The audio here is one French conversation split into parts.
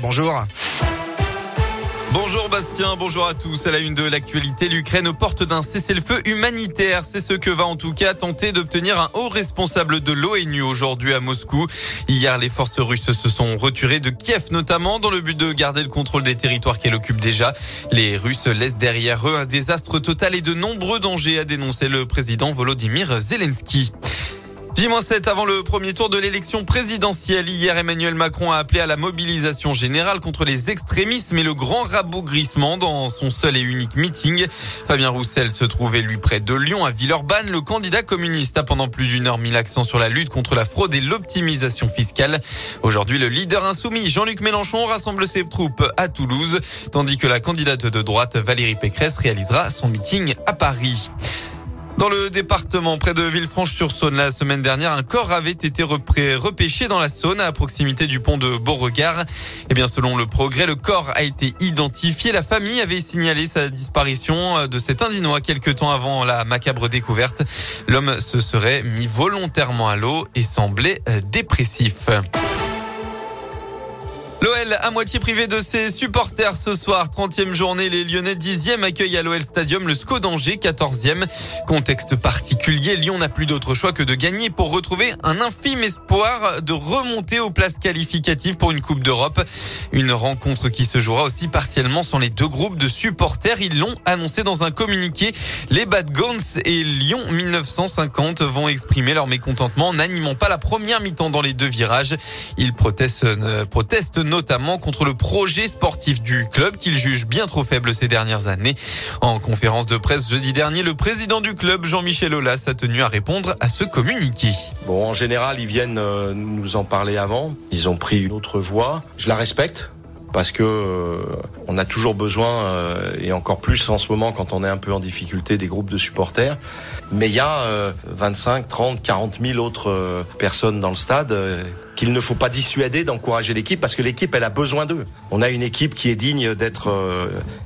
Bonjour. Bonjour Bastien, bonjour à tous. À la une de l'actualité, l'Ukraine aux portes d'un cessez-le-feu humanitaire. C'est ce que va en tout cas tenter d'obtenir un haut responsable de l'ONU aujourd'hui à Moscou. Hier, les forces russes se sont retirées de Kiev notamment dans le but de garder le contrôle des territoires qu'elle occupe déjà. Les Russes laissent derrière eux un désastre total et de nombreux dangers, a dénoncé le président Volodymyr Zelensky. J-7 avant le premier tour de l'élection présidentielle. Hier, Emmanuel Macron a appelé à la mobilisation générale contre les extrémismes et le grand rabougrissement dans son seul et unique meeting. Fabien Roussel se trouvait lui près de Lyon à Villeurbanne. Le candidat communiste a pendant plus d'une heure mis l'accent sur la lutte contre la fraude et l'optimisation fiscale. Aujourd'hui, le leader insoumis Jean-Luc Mélenchon rassemble ses troupes à Toulouse, tandis que la candidate de droite Valérie Pécresse réalisera son meeting à Paris. Dans le département, près de Villefranche-sur-Saône, la semaine dernière, un corps avait été repêché dans la Saône à proximité du pont de Beauregard. Eh bien, selon le progrès, le corps a été identifié. La famille avait signalé sa disparition de cet Indinois quelques temps avant la macabre découverte. L'homme se serait mis volontairement à l'eau et semblait dépressif. L'OL à moitié privé de ses supporters ce soir. 30e journée, les Lyonnais 10e accueillent à l'OL Stadium le SCO d'Angers 14e. Contexte particulier, Lyon n'a plus d'autre choix que de gagner pour retrouver un infime espoir de remonter aux places qualificatives pour une Coupe d'Europe. Une rencontre qui se jouera aussi partiellement sans les deux groupes de supporters. Ils l'ont annoncé dans un communiqué. Les Bad Guns et Lyon 1950 vont exprimer leur mécontentement en n'animant pas la première mi-temps dans les deux virages. Ils protestent, euh, protestent notamment contre le projet sportif du club qu'il juge bien trop faible ces dernières années. En conférence de presse jeudi dernier, le président du club, Jean-Michel Aulas, a tenu à répondre à ce communiqué. Bon, en général, ils viennent euh, nous en parler avant. Ils ont pris une autre voie. Je la respecte parce que euh, on a toujours besoin euh, et encore plus en ce moment quand on est un peu en difficulté des groupes de supporters. Mais il y a 25, 30, 40 000 autres personnes dans le stade qu'il ne faut pas dissuader d'encourager l'équipe parce que l'équipe elle a besoin d'eux. On a une équipe qui est digne d'être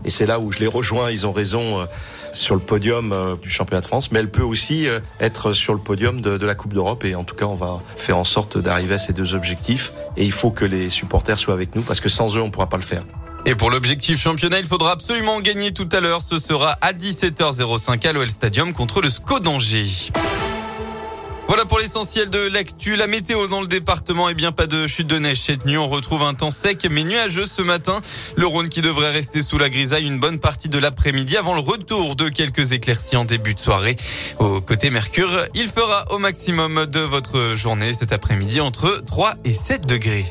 et c'est là où je les rejoins. Ils ont raison sur le podium euh, du championnat de France, mais elle peut aussi euh, être sur le podium de, de la Coupe d'Europe. Et en tout cas, on va faire en sorte d'arriver à ces deux objectifs. Et il faut que les supporters soient avec nous, parce que sans eux, on ne pourra pas le faire. Et pour l'objectif championnat, il faudra absolument gagner tout à l'heure. Ce sera à 17h05 à l'OL Stadium contre le SCO d'Angers. Voilà pour l'essentiel de l'actu. La météo dans le département, eh bien pas de chute de neige cette nuit. On retrouve un temps sec mais nuageux ce matin. Le Rhône qui devrait rester sous la grisaille une bonne partie de l'après-midi avant le retour de quelques éclaircies en début de soirée. Au côté Mercure, il fera au maximum de votre journée cet après-midi entre 3 et 7 degrés.